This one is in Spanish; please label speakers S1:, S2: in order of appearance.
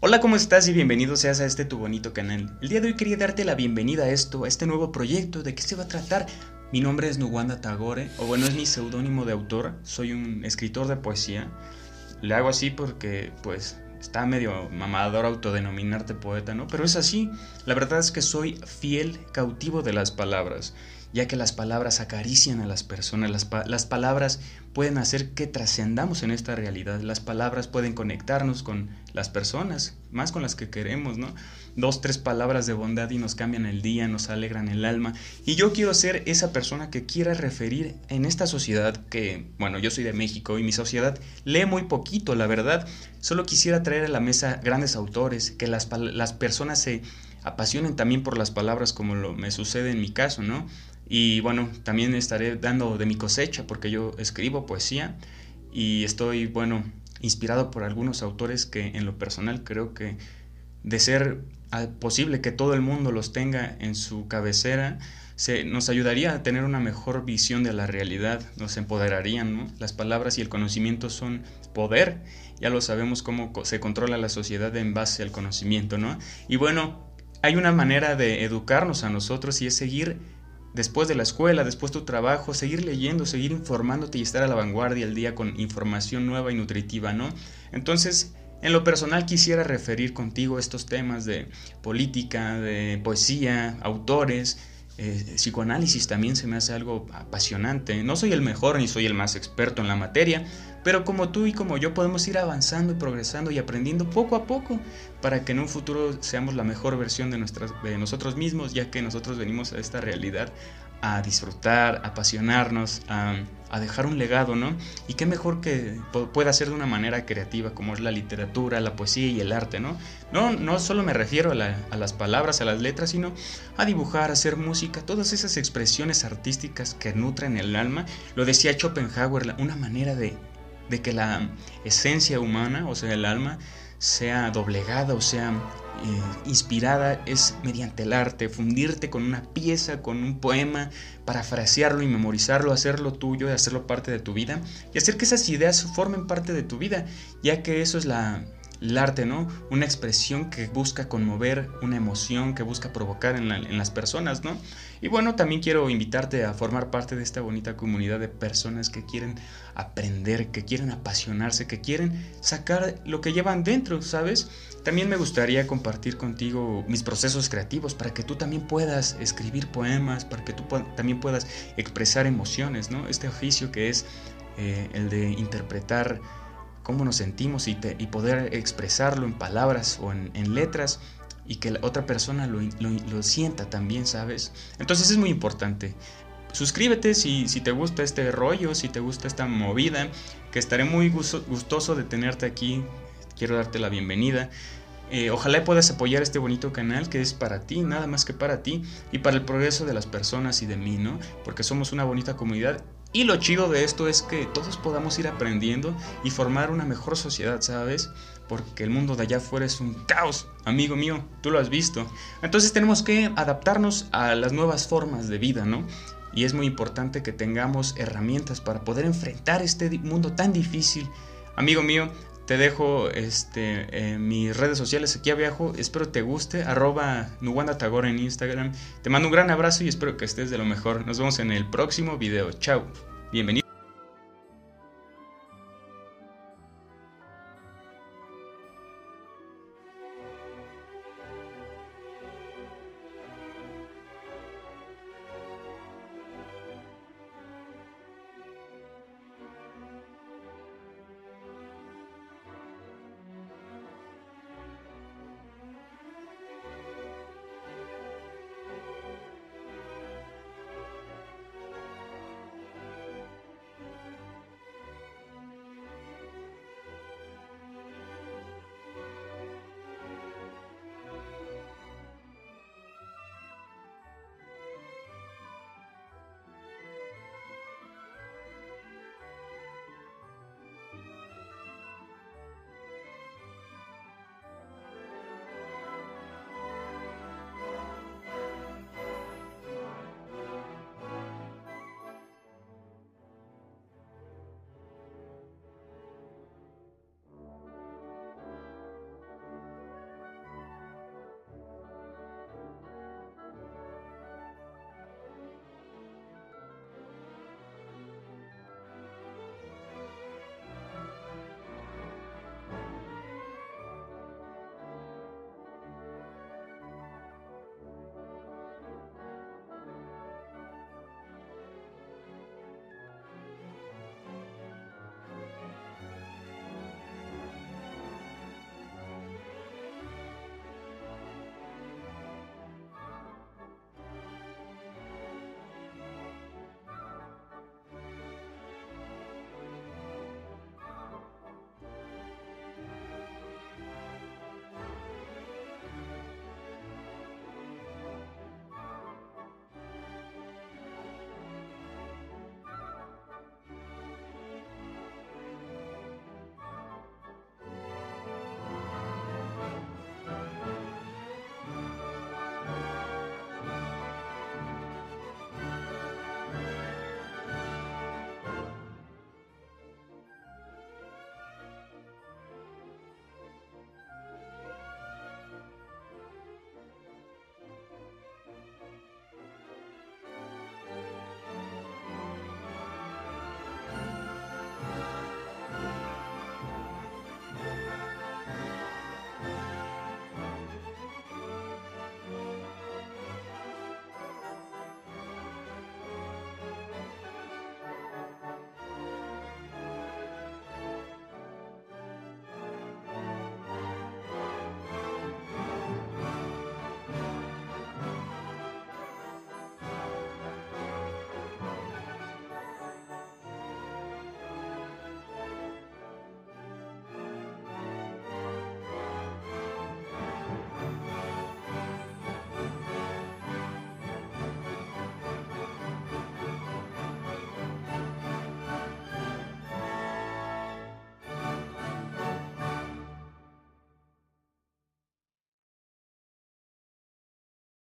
S1: Hola, ¿cómo estás? Y bienvenido seas a este tu bonito canal. El día de hoy quería darte la bienvenida a esto, a este nuevo proyecto. ¿De qué se va a tratar? Mi nombre es Nuwanda Tagore, o bueno, es mi seudónimo de autor. Soy un escritor de poesía. Le hago así porque, pues, está medio mamador autodenominarte poeta, ¿no? Pero es así. La verdad es que soy fiel cautivo de las palabras ya que las palabras acarician a las personas, las, palabras pueden hacer que trascendamos en esta realidad, las palabras pueden conectarnos con las personas, más con las que queremos, ¿no? Dos, tres palabras de bondad y nos cambian el día, nos alegran el alma. Y yo quiero ser esa persona que quiera referir en esta sociedad que, bueno, yo soy de México y mi sociedad lee muy poquito, la verdad. Solo quisiera traer a la mesa grandes autores, que las, las personas se apasionen también por las palabras como lo me sucede en mi caso, ¿no? Y bueno, también estaré dando de mi cosecha porque yo escribo poesía y estoy, bueno, inspirado por algunos autores que en lo personal creo que de ser posible que todo el mundo los tenga en su cabecera, se, nos ayudaría a tener una mejor visión de la realidad, nos empoderarían, ¿no? Las palabras y el conocimiento son poder, ya lo sabemos cómo se controla la sociedad en base al conocimiento, ¿no? Y bueno, hay una manera de educarnos a nosotros y es seguir después de la escuela, después de tu trabajo, seguir leyendo, seguir informándote y estar a la vanguardia al día con información nueva y nutritiva, ¿no? Entonces, en lo personal quisiera referir contigo estos temas de política, de poesía, autores, eh, psicoanálisis también se me hace algo apasionante. No soy el mejor ni soy el más experto en la materia, pero como tú y como yo podemos ir avanzando y progresando y aprendiendo poco a poco para que en un futuro seamos la mejor versión de, nuestras, de nosotros mismos, ya que nosotros venimos a esta realidad a disfrutar, a apasionarnos, a, dejar un legado, ¿no? Y qué mejor que pueda ser de una manera creativa, como es la literatura, la poesía y el arte, ¿no? No, no solo me refiero a, las palabras, a las letras, sino a dibujar, a hacer música, todas esas expresiones artísticas que nutren el alma. Lo decía Schopenhauer, una manera de que la esencia humana, o sea, el alma, sea doblegada o sea eh, inspirada es mediante el arte, fundirte con una pieza, con un poema, parafrasearlo y memorizarlo, hacerlo tuyo y hacerlo parte de tu vida y hacer que esas ideas formen parte de tu vida, ya que eso es la, el arte, ¿no? Una expresión que busca conmover, una emoción que busca provocar en, las personas, ¿no? Y bueno, también quiero invitarte a formar parte de esta bonita comunidad de personas que quieren aprender, que quieren apasionarse, que quieren sacar lo que llevan dentro, ¿sabes? También me gustaría compartir contigo mis procesos creativos para que tú también puedas escribir poemas, para que tú también puedas expresar emociones, ¿no? Este oficio que es eh, el de interpretar cómo nos sentimos y, poder expresarlo en palabras o en, letras y que la otra persona lo, sienta también, ¿sabes? Entonces es muy importante. Suscríbete si, si, te gusta este rollo, si te gusta esta movida, que estaré muy gustoso de tenerte aquí. Quiero darte la bienvenida. Eh, ojalá puedas apoyar este bonito canal que es para ti, nada más que para ti y para el progreso de las personas y de mí, ¿no? Porque somos una bonita comunidad y lo chido de esto es que todos podamos ir aprendiendo y formar una mejor sociedad, ¿sabes? Porque el mundo de allá afuera es un caos, amigo mío, tú lo has visto. Entonces tenemos que adaptarnos a las nuevas formas de vida, ¿no? Y es muy importante que tengamos herramientas para poder enfrentar este mundo tan difícil. Amigo mío, te dejo este, mis redes sociales aquí abajo. Espero te guste. Arroba Nuwanda Tagore en Instagram. Te mando un gran abrazo y espero que estés de lo mejor. Nos vemos en el próximo video. Chao. Bienvenido.